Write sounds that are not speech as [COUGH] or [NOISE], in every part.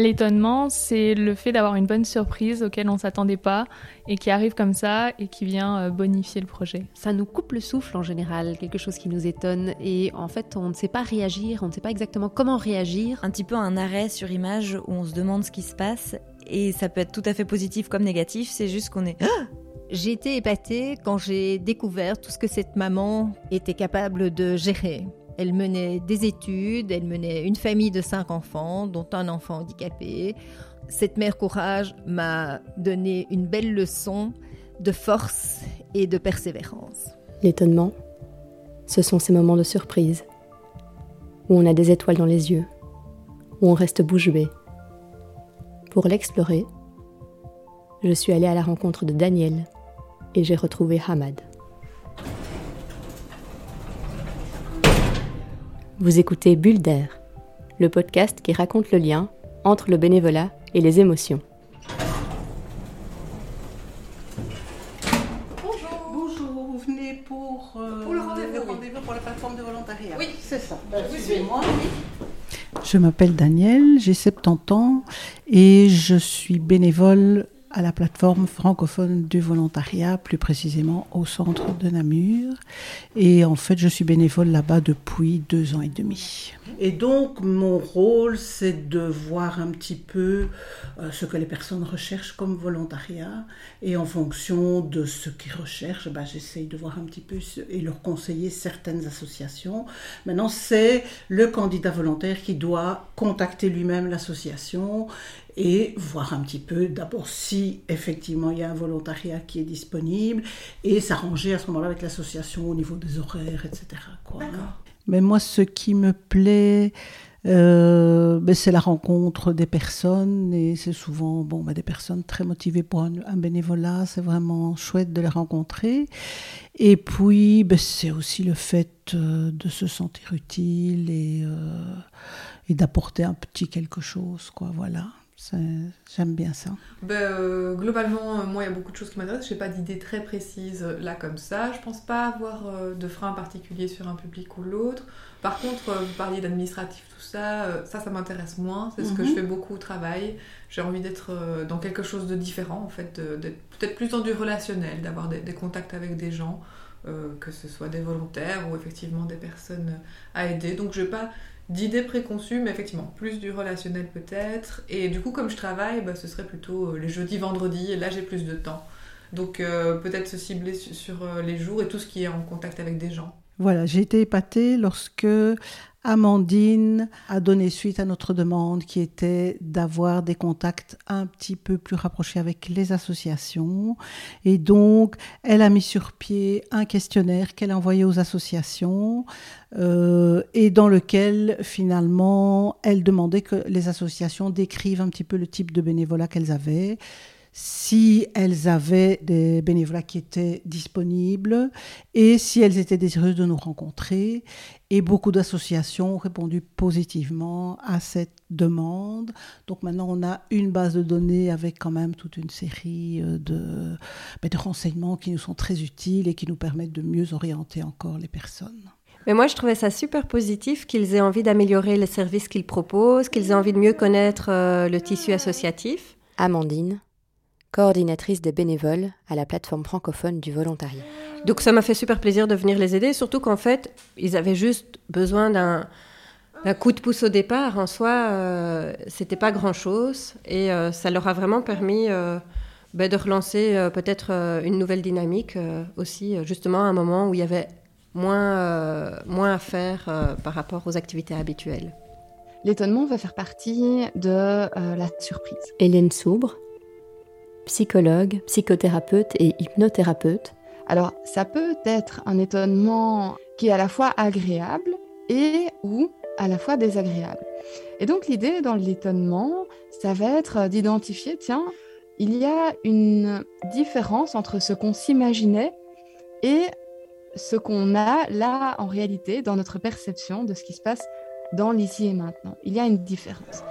L'étonnement, c'est le fait d'avoir une bonne surprise auquel on ne s'attendait pas et qui arrive comme ça et qui vient euh, bonifier le projet. Ça nous coupe le souffle en général, quelque chose qui nous étonne et en fait on ne sait pas réagir, on ne sait pas exactement comment réagir. Un petit peu un arrêt sur image où on se demande ce qui se passe et ça peut être tout à fait positif comme négatif, c'est juste qu'on est... [GASPS] J'ai été épatée quand j'ai découvert tout ce que cette maman était capable de gérer. Elle menait des études, elle menait une famille de cinq enfants, dont un enfant handicapé. Cette mère courage m'a donné une belle leçon de force et de persévérance. L'étonnement, ce sont ces moments de surprise, où on a des étoiles dans les yeux, où on reste bouche bée. Pour l'explorer, je suis allée à la rencontre de Daniel et j'ai retrouvé Hamad. Vous écoutez Bulle d'air, le podcast qui raconte le lien entre le bénévolat et les émotions. Bonjour. Bonjour, vous venez pour, euh, pour le rendez-vous, rendez pour la plateforme de volontariat. Oui, c'est ça. Ben, Suivez-moi. Je m'appelle Daniel, j'ai 70 ans et je suis bénévole à la plateforme francophone du volontariat, plus précisément au centre de Namur. Et en fait, je suis bénévole là-bas depuis deux ans et demi. Et donc, mon rôle, c'est de voir un petit peu euh, ce que les personnes recherchent comme volontariat. Et en fonction de ce qu'ils recherchent, bah, j'essaye de voir un petit peu et leur conseiller certaines associations. Maintenant, c'est le candidat volontaire qui doit contacter lui-même l'association et voir un petit peu d'abord si effectivement il y a un volontariat qui est disponible et s'arranger à ce moment-là avec l'association au niveau des horaires, etc. Quoi, hein. Mais moi, ce qui me plaît, euh, ben, c'est la rencontre des personnes et c'est souvent bon, ben, des personnes très motivées pour un, bénévolat. C'est vraiment chouette de les rencontrer. Et puis, ben, c'est aussi le fait euh, de se sentir utile et, euh, et d'apporter un petit quelque chose. Quoi, voilà. J'aime bien ça. Ben, euh, globalement, euh, moi, il y a beaucoup de choses qui m'intéressent. Je n'ai pas d'idée très précise euh, là comme ça. Je pense pas avoir de frein particulier sur un public ou l'autre. Par contre, vous parliez d'administratif, tout ça. ça, ça m'intéresse moins. C'est ce que je mhm. fais beaucoup au travail. J'ai envie d'être dans quelque chose de différent, en fait, d'être peut-être plus dans du relationnel, d'avoir des, des, contacts avec des gens. Que ce soit des volontaires ou effectivement des personnes à aider. Donc je vais pas d'idées préconçues, mais effectivement, plus du relationnel peut-être. Et du coup, comme je travaille, bah, ce serait plutôt euh, les jeudis, vendredis, là j'ai plus de temps. Donc euh, peut-être se cibler sur, euh, les jours et tout ce qui est en contact avec des gens. Voilà, j'ai été épatée lorsque Amandine a donné suite à notre demande qui était d'avoir des contacts un petit peu plus rapprochés avec les associations. Et donc, elle a mis sur pied un questionnaire qu'elle a envoyé aux associations euh, et dans lequel, finalement, elle demandait que les associations décrivent un petit peu le type de bénévolat qu'elles avaient si elles avaient des bénévolats qui étaient disponibles et si elles étaient désireuses de nous rencontrer. Et beaucoup d'associations ont répondu positivement à cette demande. Donc maintenant, on a une base de données avec quand même toute une série euh, de, ben, de renseignements qui nous sont très utiles et qui nous permettent de mieux orienter encore les personnes. Mais moi, je trouvais ça super positif qu'ils aient envie d'améliorer les services qu'ils proposent, qu'ils aient envie de mieux connaître euh, le tissu associatif. Amandine, coordinatrice des bénévoles à la plateforme francophone du volontariat. Donc ça m'a fait super plaisir de venir les aider, surtout qu'en fait, ils avaient juste besoin d'un coup de pouce au départ. En soi, euh, c'était pas grand-chose et euh, ça leur a vraiment permis euh, ben, de relancer euh, peut-être une nouvelle dynamique aussi, justement à un moment où il y avait moins, moins à faire par rapport aux activités habituelles. L'étonnement va faire partie de la surprise. Hélène Soubre, psychologue, psychothérapeute et hypnothérapeute. Alors, ça peut être un étonnement qui est à la fois agréable et ou à la fois désagréable. Et donc, l'idée dans l'étonnement, ça va être d'identifier, tiens, il y a une différence entre ce qu'on s'imaginait et ce qu'on a là en réalité dans notre perception de ce qui se passe dans l'ici et maintenant. Il y a une différence.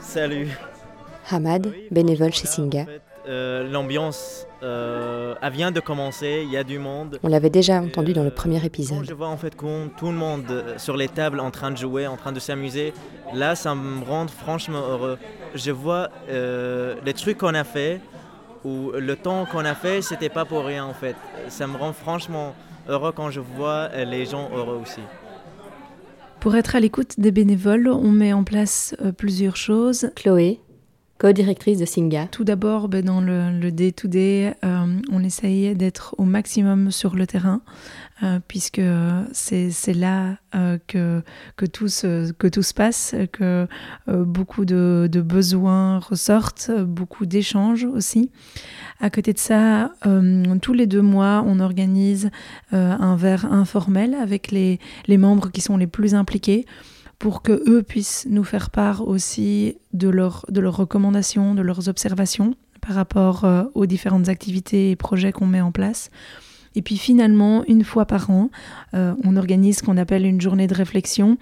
Salut. Hamad, bénévole chez Singa, euh, l'ambiance euh, elle vient de commencer, il y a du monde. On l'avait déjà entendu dans le premier Quand épisode. je vois en fait qu'on- tout le monde euh, sur les tables en train de jouer, en train de s'amuser, là ça me rend franchement heureux. Je vois euh, les trucs qu'on a fait ou le temps qu'on a fait, c'était pas pour rien en fait. Ça me rend franchement heureux quand je vois euh, les gens heureux aussi. Pour être à l'écoute des bénévoles, on met en place euh, plusieurs choses. Chloé, co-directrice de Singa, Tout d'abord, ben, dans le day-to-day, euh, on essaye d'être au maximum sur le terrain, euh, puisque c'est c'est là euh, que, tout se, passe, que euh, beaucoup de, besoins ressortent, euh, beaucoup d'échanges aussi. À côté de ça, euh, tous les deux mois, on organise euh, un verre informel avec les membres qui sont les plus impliqués pour que eux puissent nous faire part aussi de, leur, de leurs recommandations, de leurs observations par rapport euh, aux différentes activités et projets qu'on met en place. Et puis finalement, une fois par an, euh, on organise ce qu'on appelle une journée de réflexion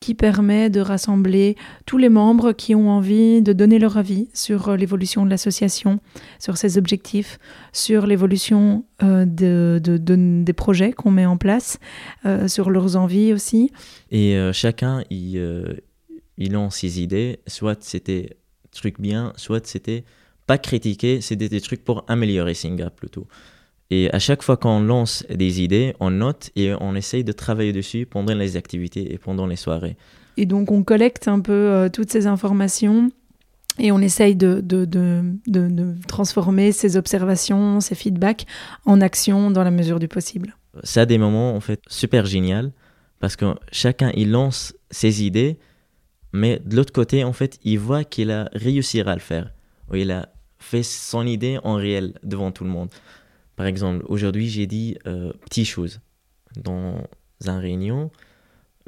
qui permet de rassembler tous les membres qui ont envie de donner leur avis sur euh, l'évolution de l'association, sur ses objectifs, sur l'évolution euh, de, de- de- des projets qu'on met en place, euh, sur leurs envies aussi. Et chacun, il, il lance ses idées. Soit c'était truc bien, soit c'était pas critiquer, c'était des trucs pour améliorer Singa plutôt. Et à chaque fois qu'on lance des idées, on note et on essaye de travailler dessus pendant les activités et pendant les soirées. Et donc on collecte un peu euh, toutes ces informations et on essaye de, de, de, de- de transformer ces observations, ces feedbacks en action dans la mesure du possible. Ça a des moments en fait super génial parce que chacun il lance ses idées, mais de l'autre côté en fait il voit qu'il a réussi à le faire, ou il a fait son idée en réel devant tout le monde. Par exemple, aujourd'hui j'ai dit euh, petites choses dans un réunion.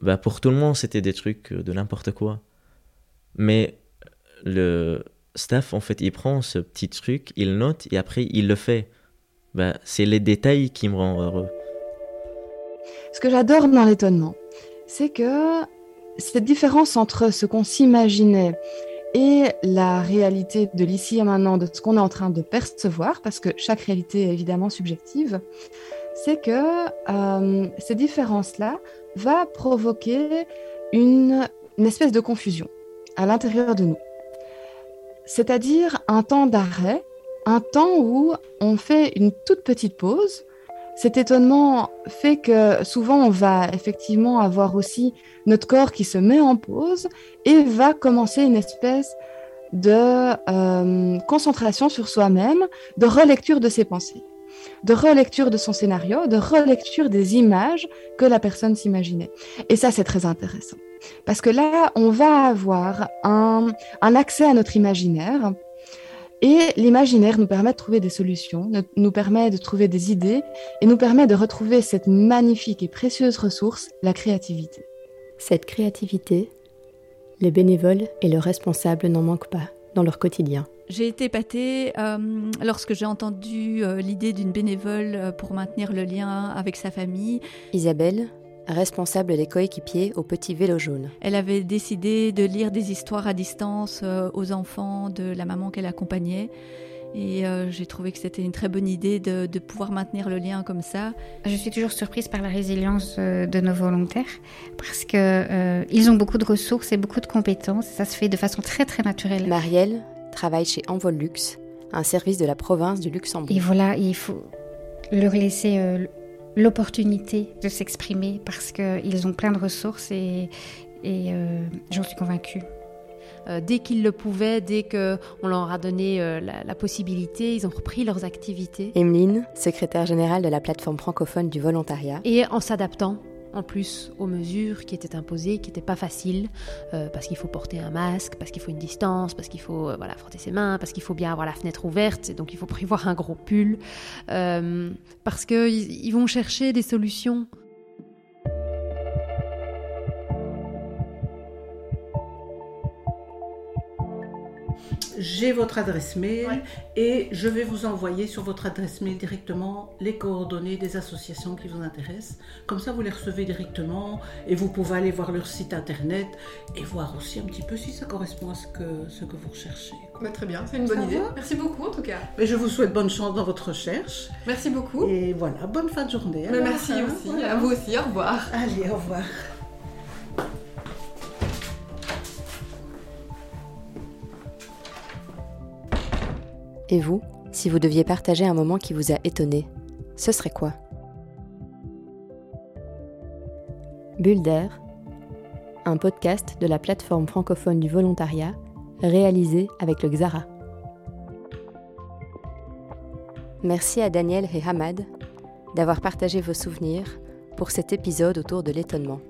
Bah, pour tout le monde c'était des trucs euh, de n'importe quoi, mais le staff en fait il prend ce petit truc, il note et après il le fait. Bah, c'est les détails qui me rendent heureux. Ce que j'adore dans l'étonnement, c'est que cette différence entre ce qu'on s'imaginait et la réalité de l'ici et maintenant, de ce qu'on est en train de percevoir, parce que chaque réalité est évidemment subjective, c'est que euh, ces différences-là va provoquer une, une espèce de confusion à l'intérieur de nous. C'est-à-dire un temps d'arrêt, un temps où on fait une toute petite pause. Cet étonnement fait que souvent on va effectivement avoir aussi notre corps qui se met en pause et va commencer une espèce de euh, concentration sur soi-même, de relecture de ses pensées, de relecture de son scénario, de relecture des images que la personne s'imaginait. Et ça, c'est très intéressant. Parce que là, on va avoir un, un accès à notre imaginaire. Et l'imaginaire nous permet de trouver des solutions, nous permet de trouver des idées et nous permet de retrouver cette magnifique et précieuse ressource, la créativité. cette créativité, les bénévoles et le responsable n'en manquent pas dans leur quotidien. J'ai été épatée euh, lorsque j'ai entendu euh, l'idée d'une bénévole euh, pour maintenir le lien avec sa famille. Isabelle, responsable des coéquipiers au petit vélo jaune. Elle avait décidé de lire des histoires à distance euh, aux enfants de la maman qu'elle accompagnait. Et euh, j'ai trouvé que c'était une très bonne idée de, de pouvoir maintenir le lien comme ça. Je suis toujours surprise par la résilience euh, de nos volontaires parce que euh, ils ont beaucoup de ressources et beaucoup de compétences. Ça se fait de façon très très naturelle. Marielle travaille chez Envol Luxe, un service de la province du Luxembourg. Et voilà, il faut leur laisser euh, l'opportunité de s'exprimer parce qu'ils ont plein de ressources et, et euh, j'en suis convaincue. Euh, dès qu'ils le pouvaient, dès qu'on leur a donné euh, la, la possibilité, ils ont repris leurs activités. Emeline, secrétaire générale de la plateforme francophone du volontariat. Et en s'adaptant en plus aux mesures qui étaient imposées, qui n'étaient pas faciles, euh, parce qu'il faut porter un masque, parce qu'il faut une distance, parce qu'il faut euh, voilà, frotter ses mains, parce qu'il faut bien avoir la fenêtre ouverte, et donc il faut [LAUGHS] prévoir un gros pull, euh, parce qu'ils ils vont chercher des solutions. J'ai votre adresse mail et je vais vous envoyer sur votre adresse mail directement les coordonnées des associations qui vous intéressent. Comme ça, vous les recevez directement et vous pouvez aller voir leur site internet et voir aussi un petit peu si ça correspond à ce que, ce que vous recherchez. Bah, très bien, c'est une bonne idée. Merci beaucoup en tout cas. Mais je vous souhaite bonne chance dans votre recherche. Merci beaucoup. Et voilà, bonne fin de journée. Mais merci hein, aussi, voilà. à vous aussi, au revoir. Allez, au revoir. Et vous, si vous deviez partager un moment qui vous a étonné, ce serait quoi? Bulle d'air, un podcast de la plateforme francophone du volontariat, réalisé avec le Xara. Merci à Daniel et Hamad d'avoir partagé vos souvenirs pour cet épisode autour de l'étonnement.